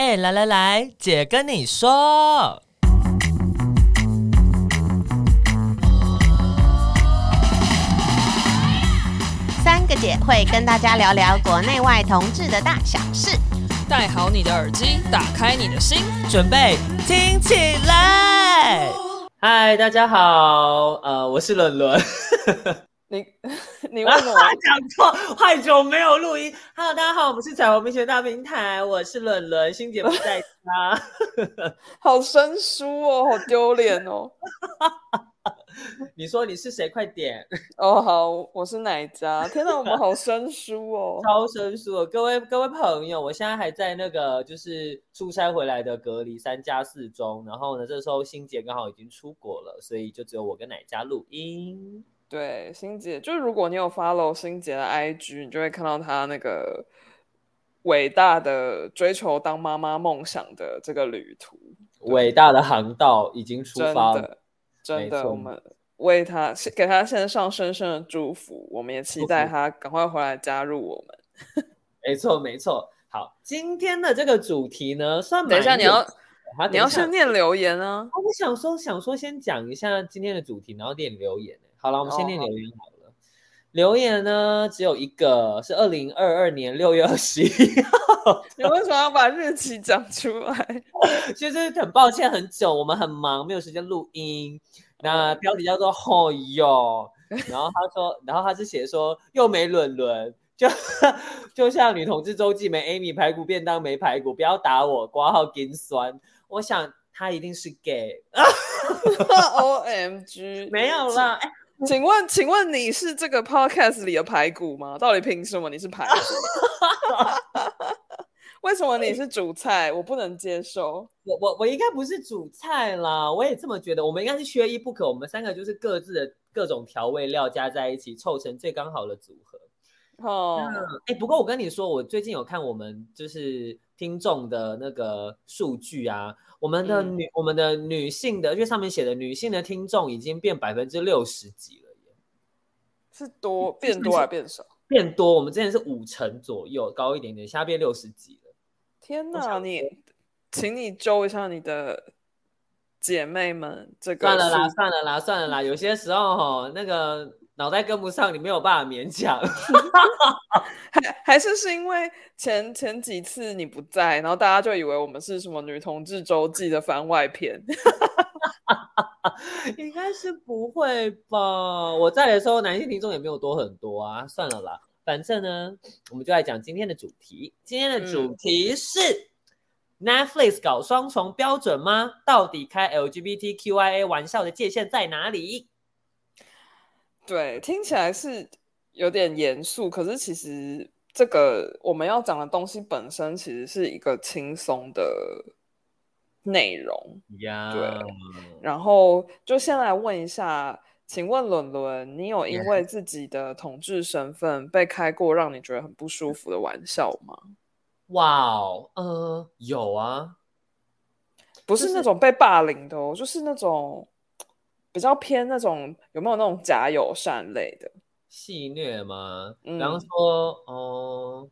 哎，来来来，姐跟你说，三个姐会跟大家聊聊国内外同志的大小事。戴好你的耳机，打开你的心，准备听起来。嗨，大家好，呃，我是伦伦。你 你为什么讲错？太久没有录音。Hello，大家好，我们是彩虹民学大平台，我是伦伦，欣姐不在家，好生疏哦，好丢脸哦。你说你是谁？快点哦，好，我是奶家？天哪，我们好生疏哦，超生疏哦。各位各位朋友，我现在还在那个就是出差回来的隔离三加四中，然后呢，这时候欣姐刚好已经出国了，所以就只有我跟奶家录音。对，心姐，就是如果你有 follow 心姐的 IG，你就会看到她那个伟大的追求当妈妈梦想的这个旅途，伟大的航道已经出发了，真的，真的，我们为她给她献上深深的祝福，我们也期待她赶快回来加入我们。没错，没错。好，今天的这个主题呢，算等一下你要你要先念留言啊。我想说，想说先讲一下今天的主题，然后念留言。好了，我们先念留言好了。Oh, 留言呢，只有一个，是二零二二年六月二十一号。你为什么要把日期讲出来？其实很抱歉，很久，我们很忙，没有时间录音。那标题叫做“吼哟 ”，然后他说，然后他是写说又没轮轮，就就像女同志周记没 Amy 排骨便当没排骨，不要打我，挂号金酸。我想他一定是 gay。OMG，没有啦。哎。请问，请问你是这个 podcast 里的排骨吗？到底凭什么你是排骨？为什么你是主菜？我不能接受。我我我应该不是主菜啦，我也这么觉得。我们应该是缺一不可。我们三个就是各自的各种调味料加在一起，凑成最刚好的组合。哦，哎，不过我跟你说，我最近有看我们就是听众的那个数据啊。我们的女，嗯、我们的女性的，因为上面写的女性的听众已经变百分之六十几了耶，是多变多还是变少？变多，我们之前是五成左右，高一点点，现在变六十几了。天哪，你，请你揪一下你的姐妹们，这个算了啦，算了啦，算了啦，有些时候哈，那个。脑袋跟不上，你没有办法勉强。还还是是因为前前几次你不在，然后大家就以为我们是什么女同志周记的番外篇。应该是不会吧？我在的时候，男性听众也没有多很多啊。算了啦，反正呢，我们就来讲今天的主题。今天的主题是、嗯、Netflix 搞双重标准吗？到底开 LGBTQIA 玩笑的界限在哪里？对，听起来是有点严肃，可是其实这个我们要讲的东西本身其实是一个轻松的内容。对。然后就先来问一下，请问伦伦，你有因为 自己的同志身份被开过让你觉得很不舒服的玩笑吗？哇哦，呃，有啊，不是那种被霸凌的哦，就是、就是那种。比较偏那种有没有那种假友善类的戏虐吗？比方说，哦、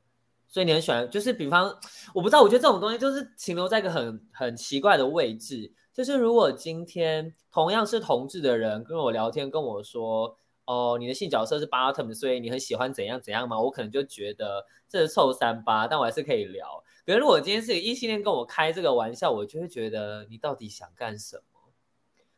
所以你很喜欢，就是比方，我不知道，我觉得这种东西就是停留在一个很很奇怪的位置。就是如果今天同样是同志的人跟我聊天，跟我说，哦、呃，你的性角色是 bottom，所以你很喜欢怎样怎样嘛，我可能就觉得这是臭三八，但我还是可以聊。可是如果今天是个异性恋跟我开这个玩笑，我就会觉得你到底想干什么？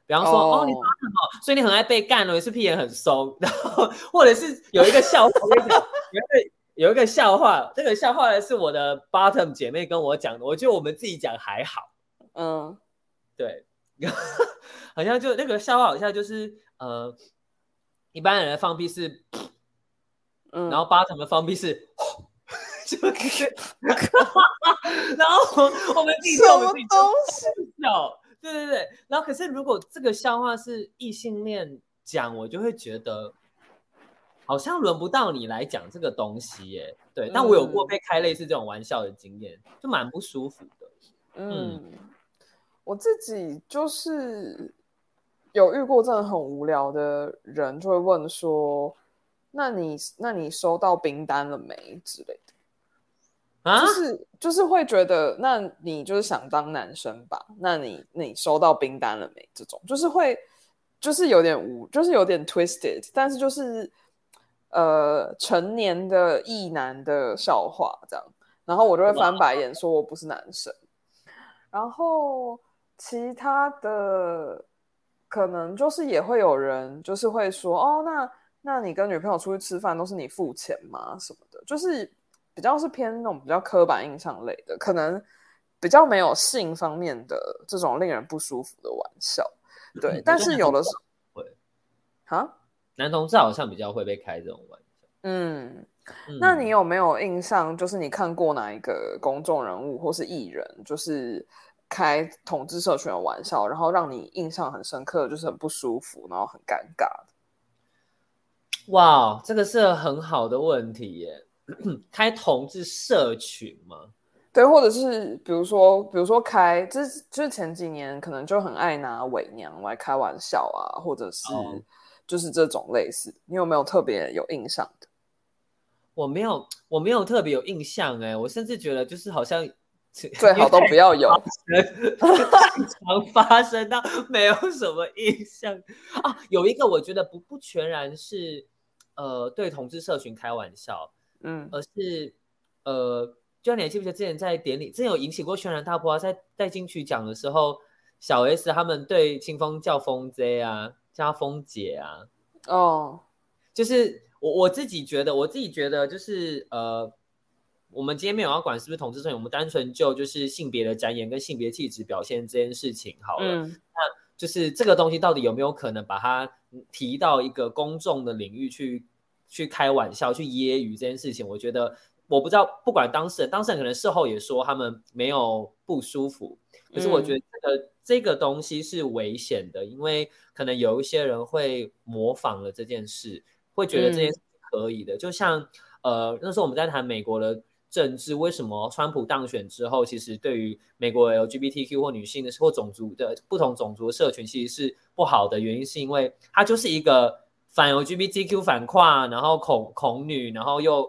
比方说，oh. 哦，你说什么？所以你很爱被干了，是屁眼很松，然后或者是有一个笑话，有一个有一个笑话，这个笑话呢是我的 bottom 姐妹跟我讲的，我觉得我们自己讲还好，嗯，对，好像就那个笑话好像就是呃，一般人的放屁是，嗯，然后 bottom 的放屁是，就是，然后我们自己笑我们自己笑。对对对，然后可是如果这个笑话是异性恋讲，我就会觉得好像轮不到你来讲这个东西耶。对，但我有过被开类似这种玩笑的经验，就蛮不舒服的。嗯，我自己就是有遇过真的很无聊的人，就会问说：“那你那你收到冰单了没？”之类的。就是就是会觉得，那你就是想当男生吧？那你你收到冰单了没？这种就是会，就是有点无，就是有点 twisted，但是就是呃成年的异男的笑话这样，然后我就会翻白眼，说我不是男生。然后其他的可能就是也会有人就是会说，哦，那那你跟女朋友出去吃饭都是你付钱吗？什么的，就是。比较是偏那种比较刻板印象类的，可能比较没有性方面的这种令人不舒服的玩笑，对。嗯、但是有的时候会，哈，男同志好像比较会被开这种玩笑。嗯，嗯，那你有没有印象？就是你看过哪一个公众人物或是艺人，就是开统治社群的玩笑，然后让你印象很深刻，就是很不舒服，然后很尴尬？哇，这个是很好的问题耶。开同志社群吗？对，或者是比如说，比如说开，就是就是前几年可能就很爱拿伪娘来开玩笑啊，或者是就是这种类似，你有没有特别有印象的？我没有，我没有特别有印象哎，我甚至觉得就是好像 最好都不要有，常发生到 没有什么印象啊。有一个我觉得不不全然是呃对同志社群开玩笑。嗯，而是，呃，就像你记不记得之前在典礼，之前有引起过轩然大波啊，在在金曲奖的时候，小 S 他们对清风叫风 J 啊，叫风姐啊，哦，就是我我自己觉得，我自己觉得就是呃，我们今天没有要管是不是同志社群，我们单纯就就是性别的展演跟性别气质表现这件事情好了，嗯，那就是这个东西到底有没有可能把它提到一个公众的领域去？去开玩笑、去揶揄这件事情，我觉得我不知道，不管当事人，当事人可能事后也说他们没有不舒服，可是我觉得这个、嗯、这个东西是危险的，因为可能有一些人会模仿了这件事，会觉得这件事可以的。嗯、就像呃那时候我们在谈美国的政治，为什么川普当选之后，其实对于美国 LGBTQ 或女性的或种族的不同种族的社群其实是不好的，原因是因为它就是一个。反 LGBTQ 反跨，然后恐恐女，然后又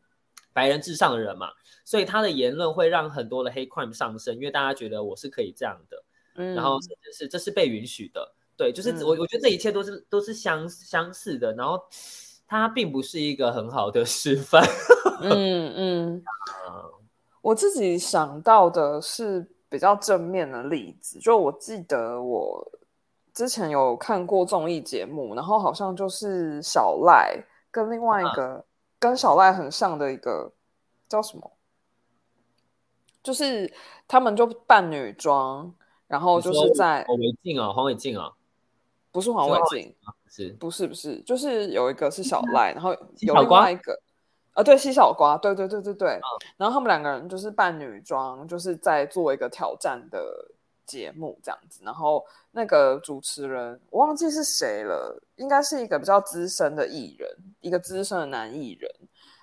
白人至上的人嘛，所以他的言论会让很多的黑 crime 上升，因为大家觉得我是可以这样的，嗯，然后甚至是这是被允许的，对，就是我我觉得这一切都是都是相相似的，然后他并不是一个很好的示范，嗯嗯，我自己想到的是比较正面的例子，就我记得我。之前有看过综艺节目，然后好像就是小赖跟另外一个、啊、跟小赖很像的一个叫什么，就是他们就扮女装，然后就是在黄伟晋啊，黄伟晋啊，不是黄伟晋，是。不是不是，就是有一个是小赖，然后有另外一个啊，对，西小瓜，对对对对对，啊、然后他们两个人就是扮女装，就是在做一个挑战的节目这样子，然后那个主持人我忘记是谁了，应该是一个比较资深的艺人，一个资深的男艺人，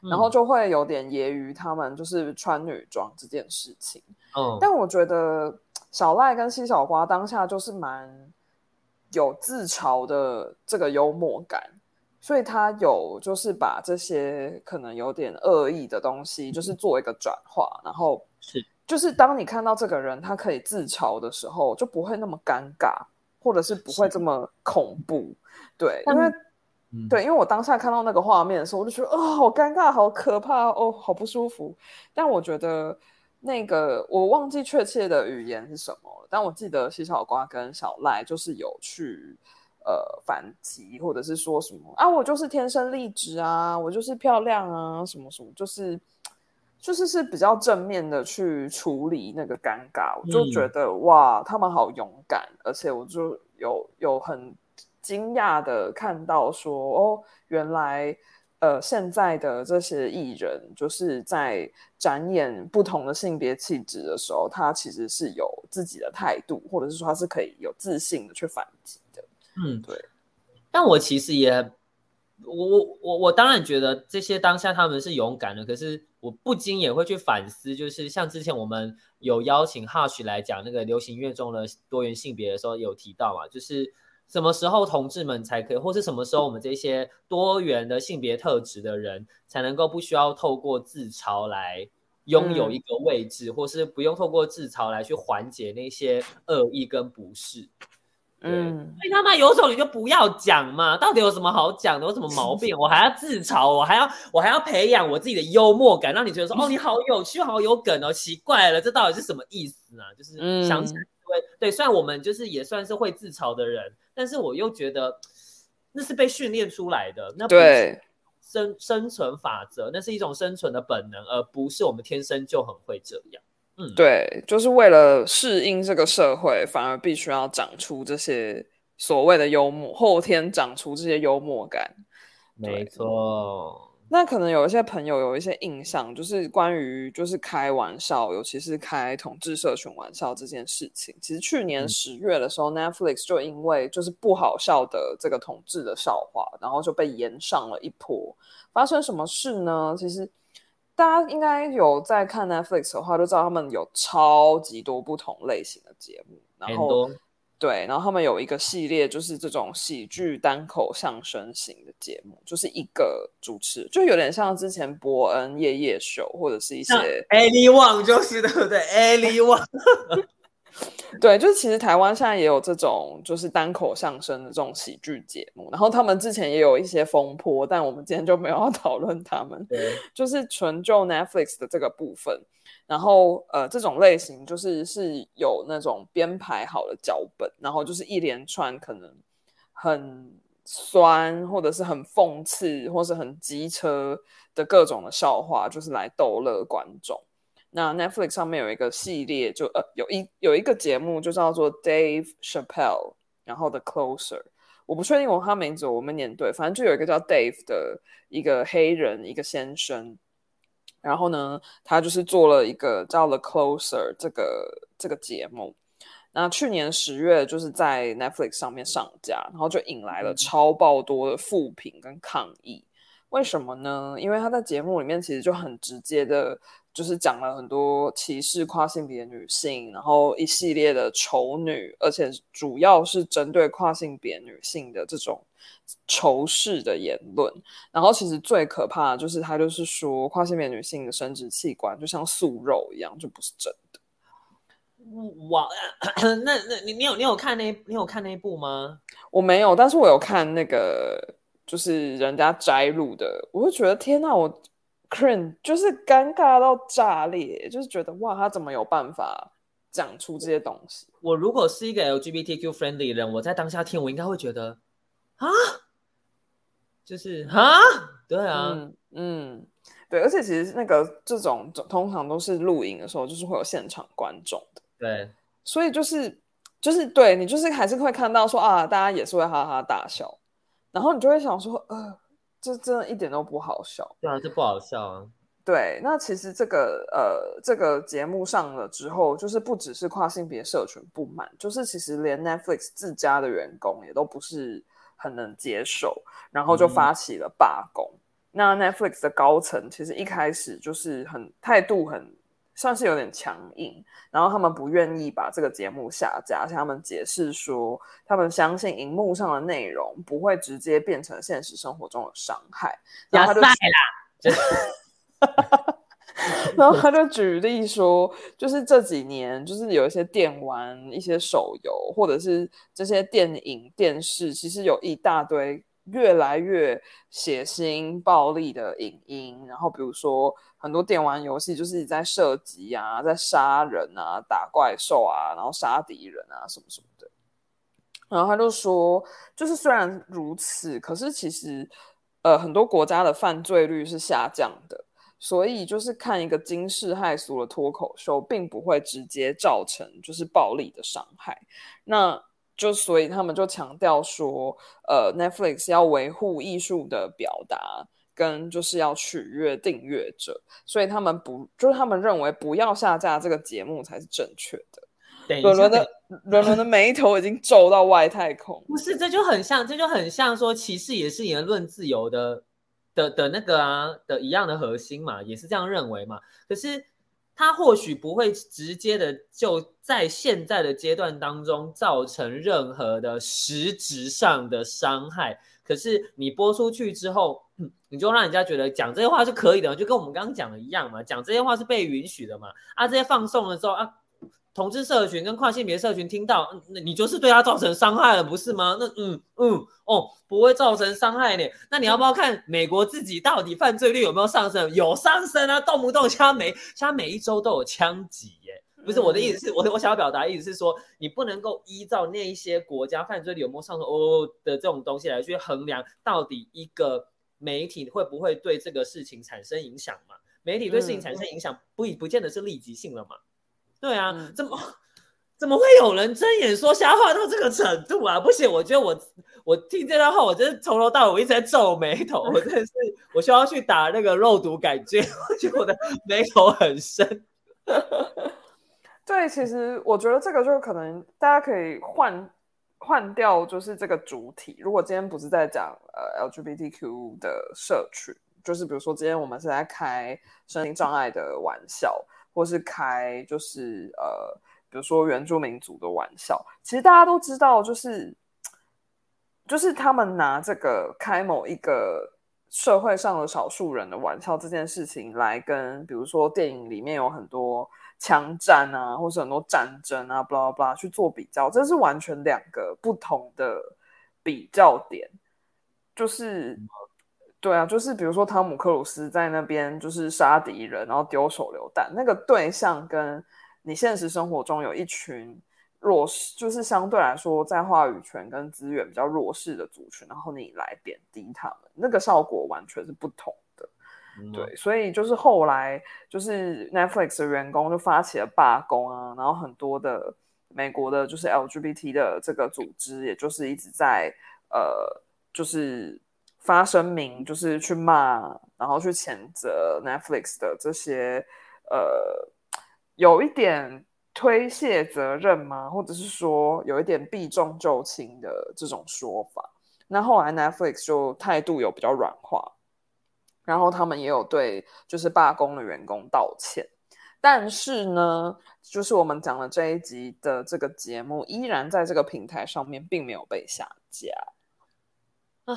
嗯、然后就会有点揶揄他们就是穿女装这件事情。嗯，但我觉得小赖跟西小瓜当下就是蛮有自嘲的这个幽默感，所以他有就是把这些可能有点恶意的东西，就是做一个转化，然后是。就是当你看到这个人他可以自嘲的时候，就不会那么尴尬，或者是不会这么恐怖。对，因为、嗯、对，因为我当下看到那个画面的时候，我就觉得哦，好尴尬，好可怕，哦，好不舒服。但我觉得那个我忘记确切的语言是什么了，但我记得西小瓜跟小赖就是有去呃反击，或者是说什么啊，我就是天生丽质啊，我就是漂亮啊，什么什么，就是。就是是比较正面的去处理那个尴尬，我就觉得、嗯、哇，他们好勇敢，而且我就有有很惊讶的看到说，哦，原来呃现在的这些艺人就是在展演不同的性别气质的时候，他其实是有自己的态度，或者是说他是可以有自信的去反击的。嗯，对。但我其实也。我我我我当然觉得这些当下他们是勇敢的，可是我不禁也会去反思，就是像之前我们有邀请 Hush 来讲那个流行音乐中的多元性别的时候，有提到嘛，就是什么时候同志们才可以，或是什么时候我们这些多元的性别特质的人才能够不需要透过自嘲来拥有一个位置，嗯、或是不用透过自嘲来去缓解那些恶意跟不适。嗯，所以他妈有种你就不要讲嘛，到底有什么好讲的？有什么毛病？我还要自嘲，我还要我还要培养我自己的幽默感，让你觉得说哦，你好有趣，好有梗哦，奇怪了，这到底是什么意思呢？就是想起来对、嗯、对，虽然我们就是也算是会自嘲的人，但是我又觉得那是被训练出来的，那不是生生存法则，那是一种生存的本能，而不是我们天生就很会这样。嗯，对，就是为了适应这个社会，反而必须要长出这些所谓的幽默，后天长出这些幽默感。没错。那可能有一些朋友有一些印象，就是关于就是开玩笑，尤其是开同志社群玩笑这件事情。其实去年十月的时候，嗯，Netflix 就因为就是不好笑的这个同志的笑话，然后就被延上了一波。发生什么事呢？其实。大家应该有在看 Netflix 的话，都知道他们有超级多不同类型的节目。然后，对，然后他们有一个系列，就是这种喜剧单口相声型的节目，就是一个主持，就有点像之前伯恩夜夜秀，或者是一些 Wong，就是对不对 Wong。对，就是其实台湾现在也有这种就是单口相声的这种喜剧节目，然后他们之前也有一些风波，但我们今天就没有要 讨论他们，就是纯就 Netflix 的这个部分，然后呃这种类型就是是有那种编排好的脚本，然后就是一连串可能很酸或者是很讽刺或是很机车的各种的笑话，就是来逗乐观众。那 Netflix 上面有一个系列就，呃有一有一个节目就叫做 Dave Chappelle，然后 The Closer，我不确定我他名字我们念对，反正就有一个叫 Dave 的一个黑人一个先生，然后呢，他就是做了一个叫 The Closer 这个这个节目，那去年十月就是在 Netflix 上面上架，然后就引来了超爆多的负评跟抗议，为什么呢？因为他在节目里面其实就很直接的。就是讲了很多歧视跨性别女性，然后一系列的丑女，而且主要是针对跨性别女性的这种仇视的言论。然后其实最可怕的就是他就是说跨性别女性的生殖器官就像素肉一样，就不是真的。哇，那那你你有你有看那你有看那一部吗？我没有，但是我有看那个就是人家摘录的，我就觉得天哪，我。就是尴尬到炸裂，就是觉得哇，他怎么有办法讲出这些东西？我如果是一个 LGBTQ friendly 的人，我在当下听，我应该会觉得啊，就是啊，对啊，嗯，嗯，对，而且其实那个这种通常都是录影的时候，就是会有现场观众的，对，所以就是就是对你就是还是会看到说啊，大家也是会哈哈大笑，然后你就会想说呃。这真的一点都不好笑。对啊，这不好笑啊。对，那其实这个呃，这个节目上了之后，就是不只是跨性别社群不满，就是其实连 Netflix 自家的员工也都不是很能接受，然后就发起了罢工。嗯。那 Netflix 的高层其实一开始就是很态度很。算是有点强硬，然后他们不愿意把这个节目下架，向他们解释说，他们相信荧幕上的内容不会直接变成现实生活中的伤害。然后他就举，然后他就举例说，就是这几年，就是有一些电玩、一些手游，或者是这些电影、电视，其实有一大堆越来越血腥、暴力的影音，然后比如说。很多电玩游戏就是在射击啊，在杀人啊，打怪兽啊，然后杀敌人啊，什么什么的。然后他就说，就是虽然如此，可是其实，呃，很多国家的犯罪率是下降的，所以就是看一个惊世骇俗的脱口秀，并不会直接造成就是暴力的伤害。那就所以他们就强调说，呃，Netflix 要维护艺术的表达。跟就是要取悦订阅者，所以他们不就是他们认为不要下架这个节目才是正确的。伦伦的伦伦的眉头已经皱到外太空。不是，这就很像，这就很像说歧视也是言论自由的的的那个啊的一样的核心嘛，也是这样认为嘛。可是他或许不会直接的就在现在的阶段当中造成任何的实质上的伤害，可是你播出去之后。你就让人家觉得讲这些话是可以的，就跟我们刚刚讲的一样嘛，讲这些话是被允许的嘛。啊，这些放送的时候啊，同志社群跟跨性别社群听到，那你就是对他造成伤害了，不是吗？那嗯嗯哦，不会造成伤害呢。那你要不要看美国自己到底犯罪率有没有上升？有上升啊，动不动像他每他每一周都有枪击耶。不是我的意思是，我我想要表达的意思是说，你不能够依照那一些国家犯罪率有没有上升哦的这种东西来去衡量，到底一个媒体会不会对这个事情产生影响嘛？媒体对事情产生影响，不不见得是立即性了嘛？对啊，怎么 怎么会有人睁眼说瞎话到这个程度啊？不行，我觉得我我听这段话，我真是从头到尾我一直在皱眉头，我真的是我需要去打那个肉毒杆菌，我觉得我的眉头很深。对，其实我觉得这个就可能大家可以换换掉，就是这个主体。如果今天不是在讲呃 LGBTQ 的社群，就是比如说今天我们是在开身心障碍的玩笑，或是开就是呃比如说原住民族的玩笑，其实大家都知道，就是就是他们拿这个开某一个社会上的少数人的玩笑这件事情来跟，比如说电影里面有很多。枪战啊，或是很多战争啊巴拉巴拉去做比较，这是完全两个不同的比较点。就是，对啊，就是比如说汤姆克鲁斯在那边就是杀敌人，然后丢手榴弹，那个对象跟你现实生活中有一群弱势，就是相对来说在话语权跟资源比较弱势的族群，然后你来贬低他们，那个效果完全是不同的。对，所以就是后来就是 Netflix 的员工就发起了罢工啊，然后很多的美国的就是 LGBT 的这个组织，也就是一直在呃，就是发声明，就是去骂，然后去谴责 Netflix 的这些呃，有一点推卸责任吗？或者是说有一点避重就轻的这种说法？那后来 Netflix 就态度有比较软化。然后他们也有对就是罢工的员工道歉，但是呢，就是我们讲的这一集的这个节目依然在这个平台上面并没有被下架。唉，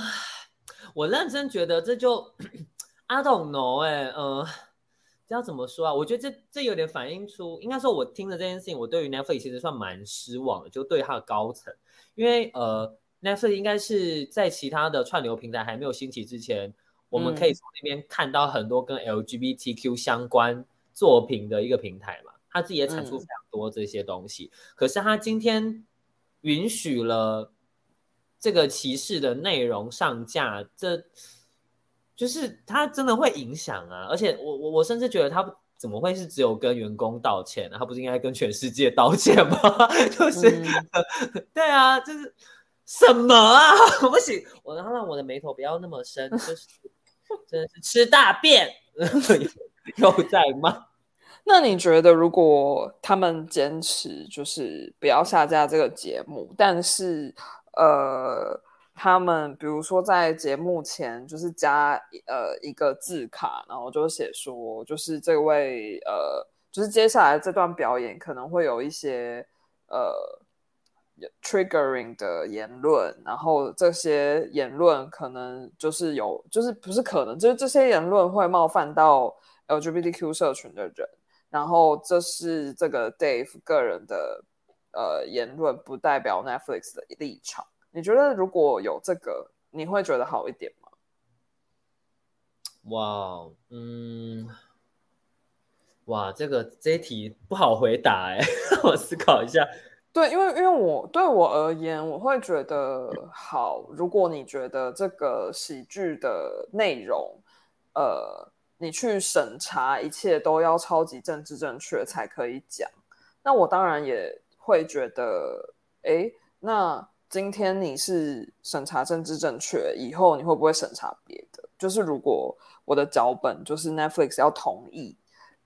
我认真觉得这就 I don't know 哎，嗯、呃，这要怎么说啊？我觉得这这有点反映出，应该说我听了这件事情，我对于 Netflix 其实算蛮失望的，就对它的高层，因为呃，Netflix 应该是在其他的串流平台还没有兴起之前。我们可以从那边看到很多跟 LGBTQ 相关作品的一个平台嘛，他自己也产出非常多这些东西。嗯、可是他今天允许了这个歧视的内容上架，这就是它真的会影响啊！而且我我我甚至觉得他怎么会是只有跟员工道歉呢？他不是应该跟全世界道歉吗？就是、嗯、对啊，就是什么啊？不行，我然后让我的眉头不要那么深，就是。真的是吃大便又在骂。那你觉得，如果他们坚持就是不要下架这个节目，但是呃，他们比如说在节目前就是加呃一个字卡，然后就写说，就是这位呃，就是接下来这段表演可能会有一些呃。triggering 的言论，然后这些言论可能就是有，就是不是可能，就是这些言论会冒犯到 LGBTQ 社群的人，然后这是这个 Dave 个人的呃言论，不代表 Netflix 的立场。你觉得如果有这个，你会觉得好一点吗？哇，嗯，哇，这个这一题不好回答哎，我思考一下。对，因为因为我对我而言，我会觉得好。如果你觉得这个喜剧的内容，呃，你去审查一切都要超级政治正确才可以讲，那我当然也会觉得，哎，那今天你是审查政治正确，以后你会不会审查别的？就是如果我的脚本就是 Netflix 要同意。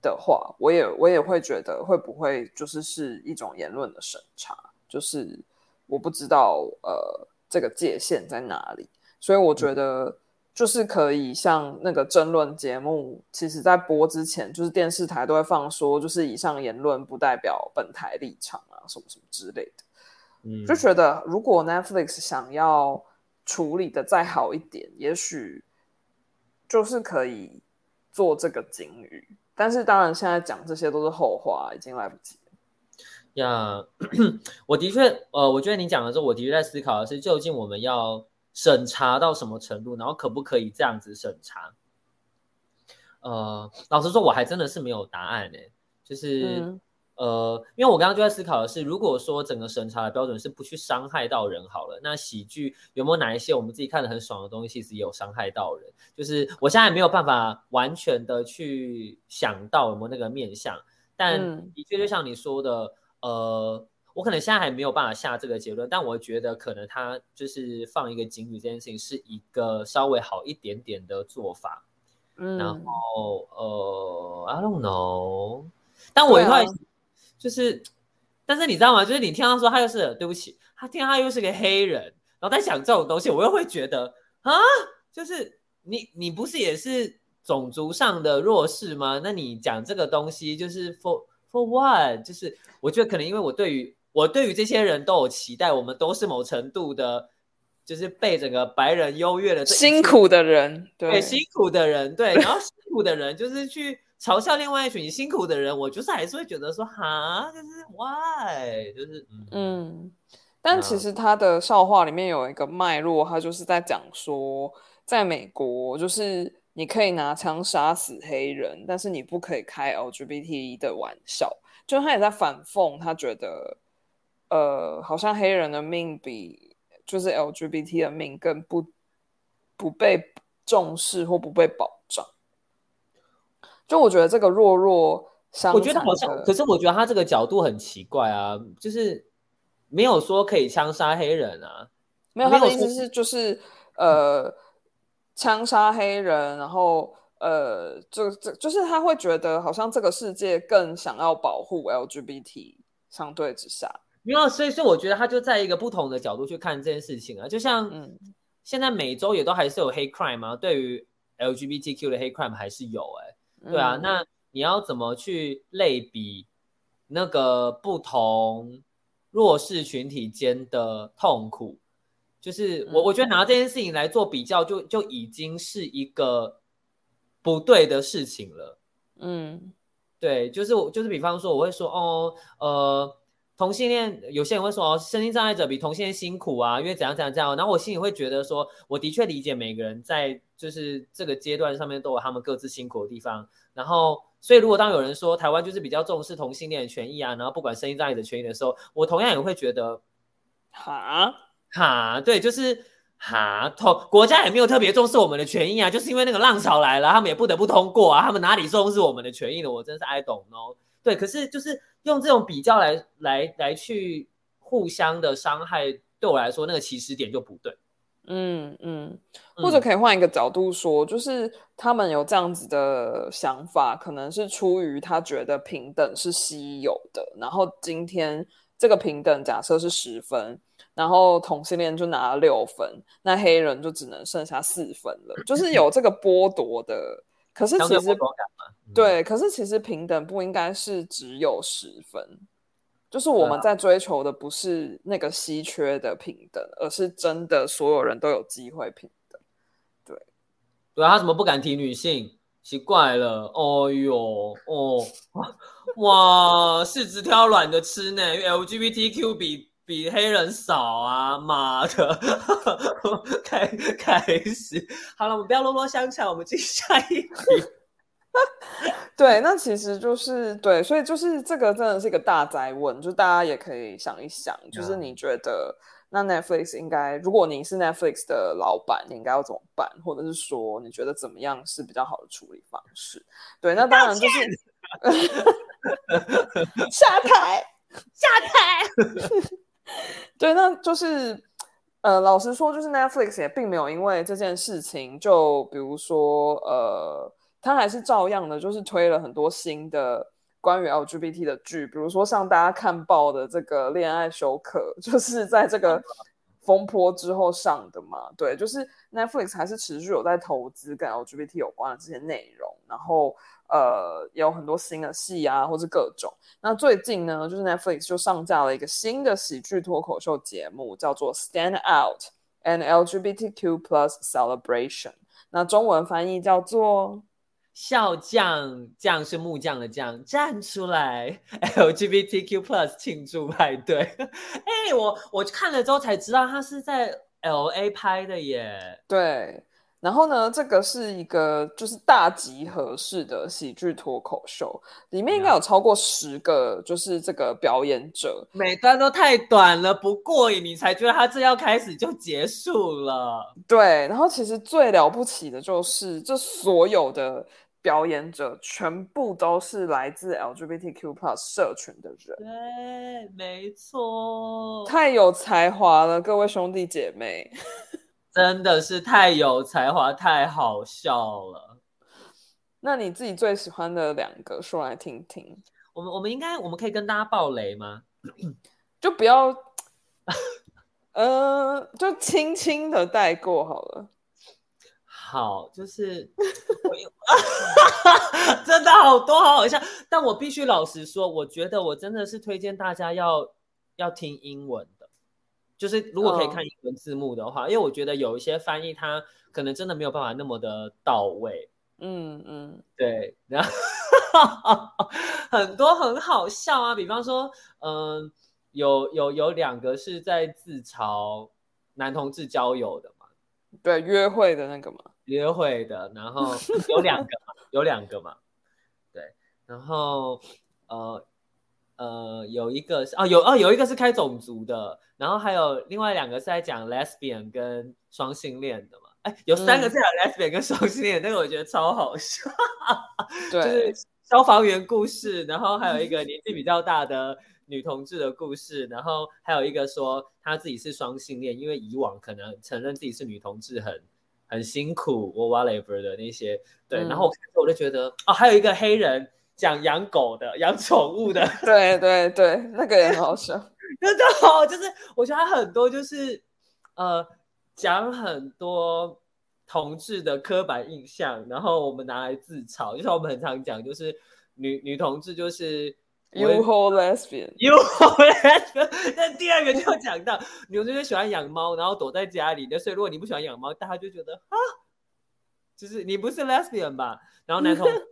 的话，我也我也会觉得会不会就是是一种言论的审查，就是我不知道呃这个界限在哪里，所以我觉得就是可以像那个争论节目，其实在播之前，就是电视台都会放说，就是以上言论不代表本台立场啊，什么什么之类的，嗯，就觉得如果 Netflix 想要处理的再好一点，也许。就是可以做这个警语，但是当然现在讲这些都是后话，已经来不及了。呀，yeah, 我的确，呃，我觉得你讲的时候，我的确在思考的是，究竟我们要审查到什么程度，然后可不可以这样子审查？呃，老实说，我还真的是没有答案呢。就是，嗯、呃，因为我刚刚就在思考的是，如果说整个审查的标准是不去伤害到人好了，那喜剧有没有哪一些我们自己看的很爽的东西，其实有伤害到人？就是我现在没有办法完全的去想到有没有那个面向，但的确就像你说的。呃，我可能现在还没有办法下这个结论，但我觉得可能他就是放一个警语这件事情是一个稍微好一点点的做法。嗯，然后呃，I don't know，但我一会就是，啊、但是你知道吗？就是你听到说他又是对不起，他听他又是个黑人，然后在讲这种东西，我又会觉得啊，就是你你不是也是种族上的弱势吗？那你讲这个东西就是 for。For what？就是我觉得可能因为我对于我对于这些人都有期待，我们都是某程度的，就是被整个白人优越的辛苦的人，对，对辛苦的人，对，然后辛苦的人就是去嘲笑另外一群辛苦的人，我就是还是会觉得说哈，就是 why？就是嗯，嗯，但其实他的笑话里面有一个脉络，他就是在讲说，在美国就是。你可以拿枪杀死黑人，但是你不可以开 LGBT 的玩笑。就他也在反讽，他觉得，呃，好像黑人的命比就是 LGBT 的命更不不被重视或不被保障。就我觉得这个弱弱相，我觉得好像，可是我觉得他这个角度很奇怪啊，就是没有说可以枪杀黑人啊，没有，他的意思是就是呃。枪杀黑人，然后呃，就这就是他会觉得好像这个世界更想要保护 LGBT，相对之下，没有，所以所以我觉得他就在一个不同的角度去看这件事情啊，就像嗯，现在每周也都还是有 hate crime 吗？对于 LGBTQ 的 hate crime 还是有哎、欸，对啊，嗯、那你要怎么去类比那个不同弱势群体间的痛苦？就是我，我觉得拿这件事情来做比较就，就就已经是一个不对的事情了。嗯，对，就是我，就是比方说，我会说，哦，呃，同性恋，有些人会说，哦，身心障碍者比同性恋辛苦啊，因为怎样怎样怎样。然后我心里会觉得说，我的确理解每个人在就是这个阶段上面都有他们各自辛苦的地方。然后，所以如果当有人说台湾就是比较重视同性恋的权益啊，然后不管身心障碍者权益的时候，我同样也会觉得，哈。哈，对，就是哈，同国家也没有特别重视我们的权益啊，就是因为那个浪潮来了，他们也不得不通过啊，他们哪里重视我们的权益呢？我真是 I don't know。对，可是就是用这种比较来来来去互相的伤害，对我来说那个起始点就不对。嗯嗯，或者可以换一个角度说，嗯、就是他们有这样子的想法，可能是出于他觉得平等是稀有的，然后今天这个平等假设是十分。然后同性恋就拿了六分，那黑人就只能剩下四分了，就是有这个剥夺的。可是其实对，可是其实平等不应该是只有十分，就是我们在追求的不是那个稀缺的平等，而是真的所有人都有机会平等。对，对啊，他怎么不敢提女性？奇怪了，哦哟，哦，哇，是只挑软的吃呢，因为 LGBTQ 比。比黑人少啊！妈的，开开始好了，我们不要啰啰相抢，我们进下一题。对，那其实就是对，所以就是这个真的是一个大哉问，就大家也可以想一想，就是你觉得那 Netflix 应该，如果你是 Netflix 的老板，你应该要怎么办？或者是说你觉得怎么样是比较好的处理方式？对，那当然就是 下台，下台。对，那就是，呃，老实说，就是 Netflix 也并没有因为这件事情，就比如说，呃，他还是照样的，就是推了很多新的关于 LGBT 的剧，比如说像大家看报的这个《恋爱修课》，就是在这个风波之后上的嘛。对，就是 Netflix 还是持续有在投资跟 LGBT 有关的这些内容，然后。呃，有很多新的戏啊，或是各种。那最近呢，就是 Netflix 就上架了一个新的喜剧脱口秀节目，叫做《Stand Out: An LGBTQ+ Celebration》。那中文翻译叫做“笑匠”，匠是木匠的匠，站出来，LGBTQ Plus 庆祝派对。哎、欸，我我看了之后才知道，他是在 LA 拍的耶。对。然后呢，这个是一个就是大集合式的喜剧脱口秀，里面应该有超过十个，就是这个表演者，每段都太短了，不过瘾，你才觉得他这要开始就结束了。对，然后其实最了不起的就是，这所有的表演者全部都是来自 LGBTQ+ 社群的人。对，没错，太有才华了，各位兄弟姐妹。真的是太有才华，太好笑了。那你自己最喜欢的两个说来听听。我们我们应该我们可以跟大家爆雷吗？就不要，呃，就轻轻的带过好了。好，就是 真的好多好好笑，但我必须老实说，我觉得我真的是推荐大家要要听英文。就是如果可以看英文字幕的话，哦、因为我觉得有一些翻译它可能真的没有办法那么的到位。嗯嗯，对，然后 很多很好笑啊，比方说，嗯、呃，有有有两个是在自嘲男同志交友的嘛，对，约会的那个嘛，约会的，然后有两个嘛，有两个嘛，对，然后呃。呃，有一个是哦，有啊，有一个是开种族的，然后还有另外两个是在讲 lesbian 跟双性恋的嘛。哎，有三个是讲 lesbian 跟双性恋，那个我觉得超好笑。对，就是消防员故事，然后还有一个年纪比较大的女同志的故事，然后还有一个说她自己是双性恋，因为以往可能承认自己是女同志很很辛苦我 whatever 的那些。对，嗯、然后我看我就觉得哦，还有一个黑人。讲养狗的、养宠物的，对对对，那个也很好笑，真的好，就是我觉得他很多就是呃讲很多同志的刻板印象，然后我们拿来自嘲，就像我们很常讲，就是女女同志就是 you whole lesbian，you whole lesbian。那第二个就讲到女同志就喜欢养猫，然后躲在家里那，所以如果你不喜欢养猫，大家就觉得啊，就是你不是 lesbian 吧？然后男同志。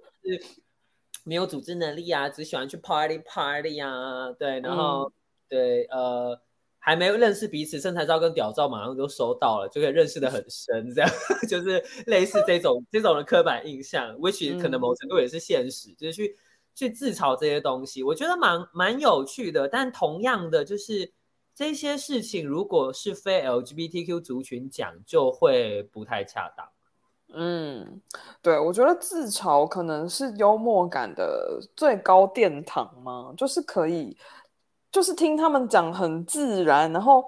没有组织能力啊，只喜欢去 party party 啊，对，然后、嗯、对，呃，还没有认识彼此，身材照跟屌照马上都收到了，就可以认识的很深，这样 就是类似这种这种的刻板印象，which 可能某程度也是现实，嗯、就是去去自嘲这些东西，我觉得蛮蛮有趣的。但同样的，就是这些事情如果是非 LGBTQ 族群讲，就会不太恰当。嗯，对，我觉得自嘲可能是幽默感的最高殿堂嘛，就是可以，就是听他们讲很自然，然后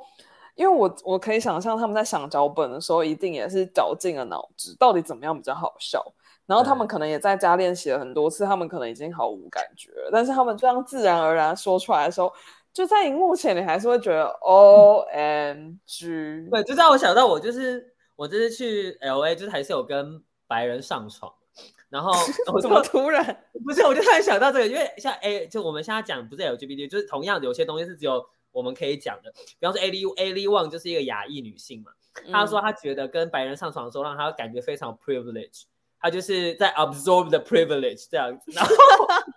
因为我我可以想象他们在想脚本的时候，一定也是绞尽了脑汁，到底怎么样比较好笑，然后他们可能也在家练习了很多次，他们可能已经毫无感觉了，但是他们这样自然而然说出来的时候，就在荧幕前，你还是会觉得 OMG，对，就让我想到我就是。我这次去 LA，就是还是有跟白人上床，然后 我怎么突然不是，我就突然想到这个，因为像 A，就我们现在讲不是 LGBT，就是同样的有些东西是只有我们可以讲的，比方说 ADU，ALY ONE 就是一个亚裔女性嘛，她说她觉得跟白人上床的时候让她感觉非常 privilege。他就是在 absorb the privilege 这样子，然后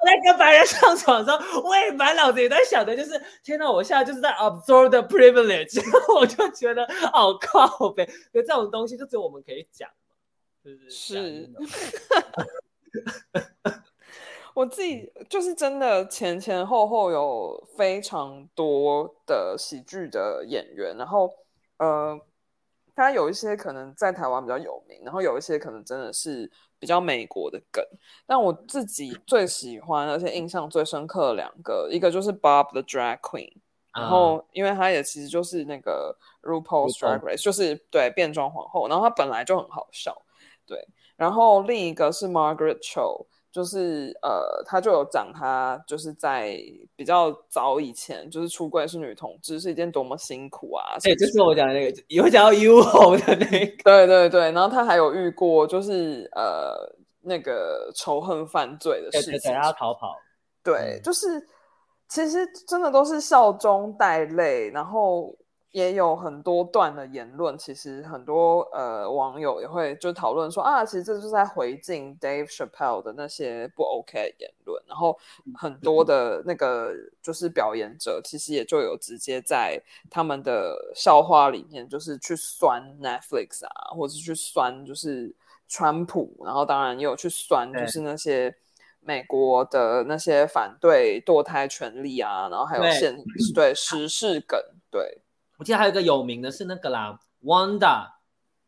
在跟白人上床的时候，我也满脑子也在想的，就是天哪，我现在就是在 absorb the privilege，然 后我就觉得好靠北，就这种东西就只有我们可以讲，就是是，我自己就是真的前前后后有非常多的喜剧的演员，然后呃。他有一些可能在台湾比较有名，然后有一些可能真的是比较美国的梗。但我自己最喜欢而且印象最深刻的两个，一个就是 Bob the Drag Queen，然后因为他也其实就是那个 RuPaul's Drag Race，就是对变装皇后，然后他本来就很好笑，对。然后另一个是 Margaret Cho。就是呃，他就有讲，他就是在比较早以前，就是出柜是女同志是一件多么辛苦啊！哎、欸，就是我讲的那个，有讲到 U-Haul 的那个，对对对。然后他还有遇过，就是呃，那个仇恨犯罪的事情，他逃跑。对，就是其实真的都是笑中带泪，然后也有很多段的言论，其实很多呃网友也会就讨论说啊，其实这就是在回敬 Dave Chappelle 的那些不 OK 的言论，然后很多的那个就是表演者，其实也就有直接在他们的笑话里面，就是去酸 Netflix 啊，或者是去酸就是川普，然后当然也有去酸就是那些美国的那些反对堕胎权利啊，然后还有现对，对时事梗对。我记得还有一个有名的是那个啦，Wanda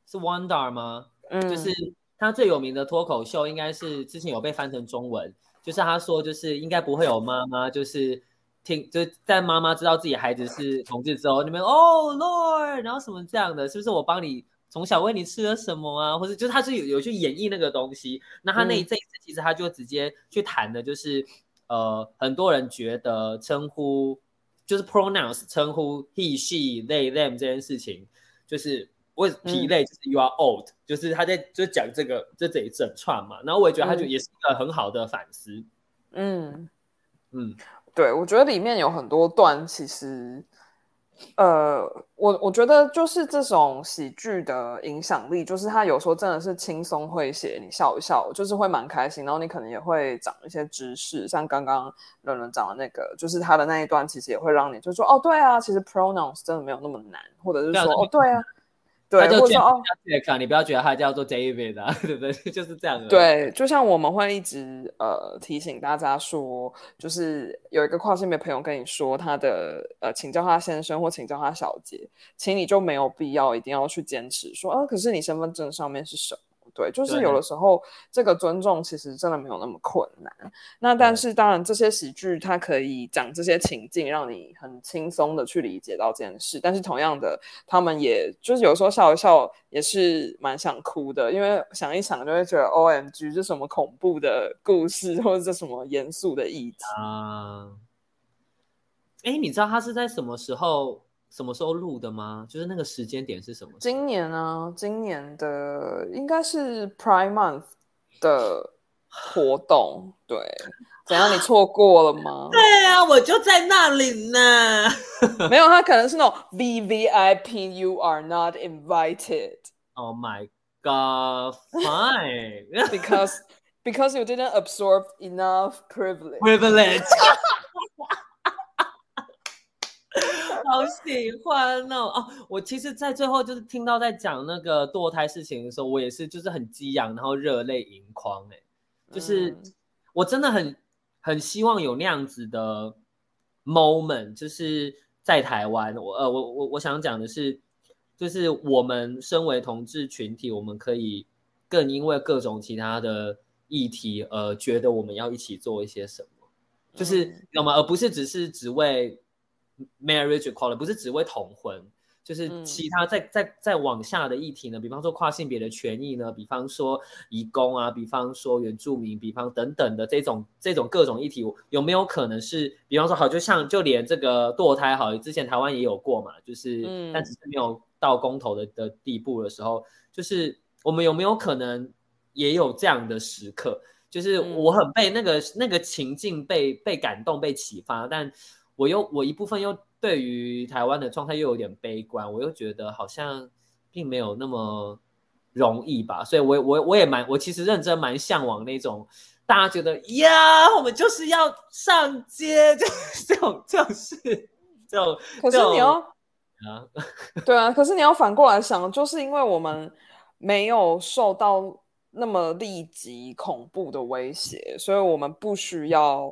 是 Wanda 吗？嗯，就是他最有名的脱口秀，应该是之前有被翻成中文，就是他说就是应该不会有妈妈，就是听就在妈妈知道自己孩子是同志之后，你们哦 Lord，然后什么这样的，是不是我帮你从小喂你吃了什么啊？或者就是他是有有去演绎那个东西，那他那一这一次其实他就直接去谈的就是呃很多人觉得称呼。就是 pronouns 称呼 he she they them 这件事情，就是我疲累，就是 you are old，、嗯、就是他在就讲这个这这一整串嘛，然后我也觉得他就也是一个很好的反思。嗯嗯，对，我觉得里面有很多段其实。呃，我我觉得就是这种喜剧的影响力，就是他有时候真的是轻松诙谐，你笑一笑，就是会蛮开心，然后你可能也会长一些知识，像刚刚伦伦讲的那个，就是他的那一段，其实也会让你就说，哦，对啊，其实 pronouns 真的没有那么难，或者是说，哦，对啊。对，他就叫哦你不要觉得他叫做 David 啊，对不对？就是这样的。对，就像我们会一直呃提醒大家说，就是有一个跨性别朋友跟你说他的呃，请叫他先生或请叫他小姐，请你就没有必要一定要去坚持说啊，可是你身份证上面是什么？对，就是有的时候这个尊重其实真的没有那么困难。那但是当然，这些喜剧它可以讲这些情境，让你很轻松的去理解到这件事。但是同样的，他们也就是有时候笑一笑也是蛮想哭的，因为想一想就会觉得 OMG，这什么恐怖的故事，或者这什么严肃的议题啊？哎、uh，你知道他是在什么时候？什么时候录的吗？就是那个时间点是什么？今年啊，今年的应该是 Prime Month 的活动。对，怎样？你错过了吗？对啊，我就在那里呢。没有，他可能是那种 VVIP，You are not invited。Oh my god! Fine, because because you didn't absorb enough privilege. Privilege. 好喜欢哦！哦，我其实，在最后就是听到在讲那个堕胎事情的时候，我也是就是很激昂，然后热泪盈眶。哎，就是我真的很很希望有那样子的 moment，就是在台湾。我呃，我我我想讲的是，就是我们身为同志群体，我们可以更因为各种其他的议题，而觉得我们要一起做一些什么，就是有吗？而不是只是只为。Marriage equality 不是只为同婚，就是其他再再再往下的议题呢，比方说跨性别的权益呢，比方说移工啊，比方说原住民，比方等等的这种这种各种议题，有没有可能是，比方说好，就像就连这个堕胎好，之前台湾也有过嘛，就是、嗯、但只是没有到公投的的地步的时候，就是我们有没有可能也有这样的时刻？就是我很被那个、嗯、那个情境被被感动被启发，但。我又我一部分又对于台湾的状态又有点悲观，我又觉得好像并没有那么容易吧，所以我我我也蛮我其实认真蛮向往那种大家觉得呀，我们就是要上街，就 这种这种事，这种。可是你要啊，对啊，可是你要反过来想，就是因为我们没有受到那么立即恐怖的威胁，所以我们不需要。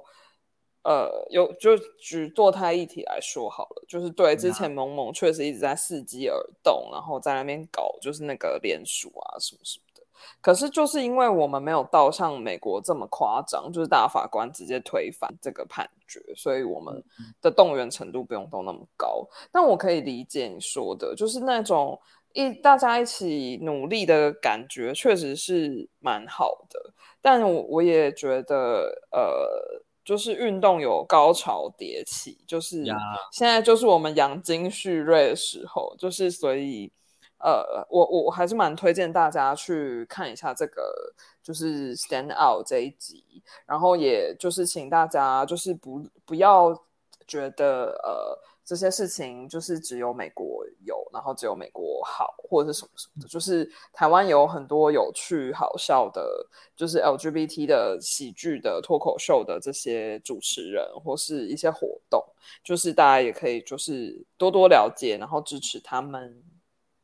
呃，有就举堕胎议题来说好了，就是对之前萌萌确实一直在伺机而动，然后在那边搞就是那个联署啊什么什么的。可是就是因为我们没有到像美国这么夸张，就是大法官直接推翻这个判决，所以我们的动员程度不用都那么高。但我可以理解你说的，就是那种一大家一起努力的感觉，确实是蛮好的。但我我也觉得，呃。就是运动有高潮迭起，就是现在就是我们养精蓄锐的时候，就是所以，呃，我我我还是蛮推荐大家去看一下这个，就是 Stand Out 这一集，然后也就是请大家就是不不要觉得呃这些事情就是只有美国有，然后只有美国好，或者是什么什么的。就是台湾有很多有趣好笑的，就是 LGBT 的喜剧的脱口秀的这些主持人，或是一些活动，就是大家也可以就是多多了解，然后支持他们。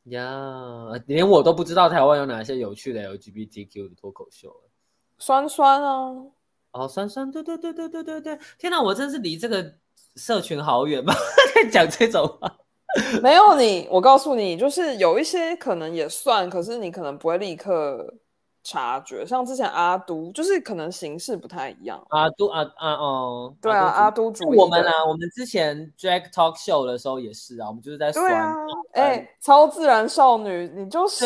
呀，连我都不知道台湾有哪些有趣的 LGBTQ 的脱口秀。酸酸啊，哦，酸酸，对对对对对对对，天哪，我真是离这个。社群好远吗？讲这种话，没有你，我告诉你，就是有一些可能也算，可是你可能不会立刻察觉。像之前阿都，就是可能形式不太一样。阿都啊啊哦，对啊，阿都主我们啊，我们之前 Drag Talk Show 的时候也是啊，我们就是在酸。哎、啊欸，超自然少女，你就是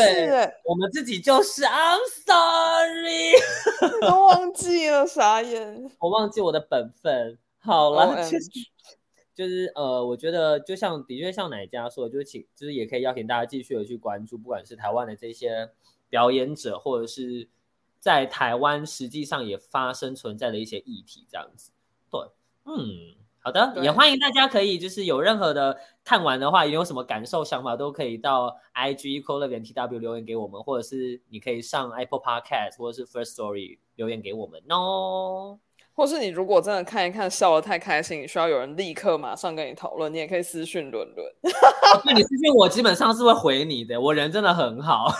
我们自己就是。I'm sorry，都忘记了，傻眼，我忘记我的本分。好了。就是呃，我觉得就像的确像奶家说的，就是请，就是也可以邀请大家继续的去关注，不管是台湾的这些表演者，或者是在台湾实际上也发生存在的一些议题，这样子。对，嗯，好的，也欢迎大家可以就是有任何的看完的话，有什么感受想法，都可以到 IG equallove.tw 留言给我们，或者是你可以上 Apple Podcast 或者是 First Story 留言给我们哦。或是你如果真的看一看笑得太开心，你需要有人立刻马上跟你讨论，你也可以私讯伦伦。那你私讯我基本上是会回你的，我人真的很好。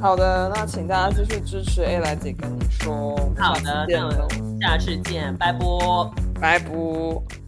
好的，那请大家继续支持 A 来姐跟你说。好的，那我们下次见，拜拜，拜拜。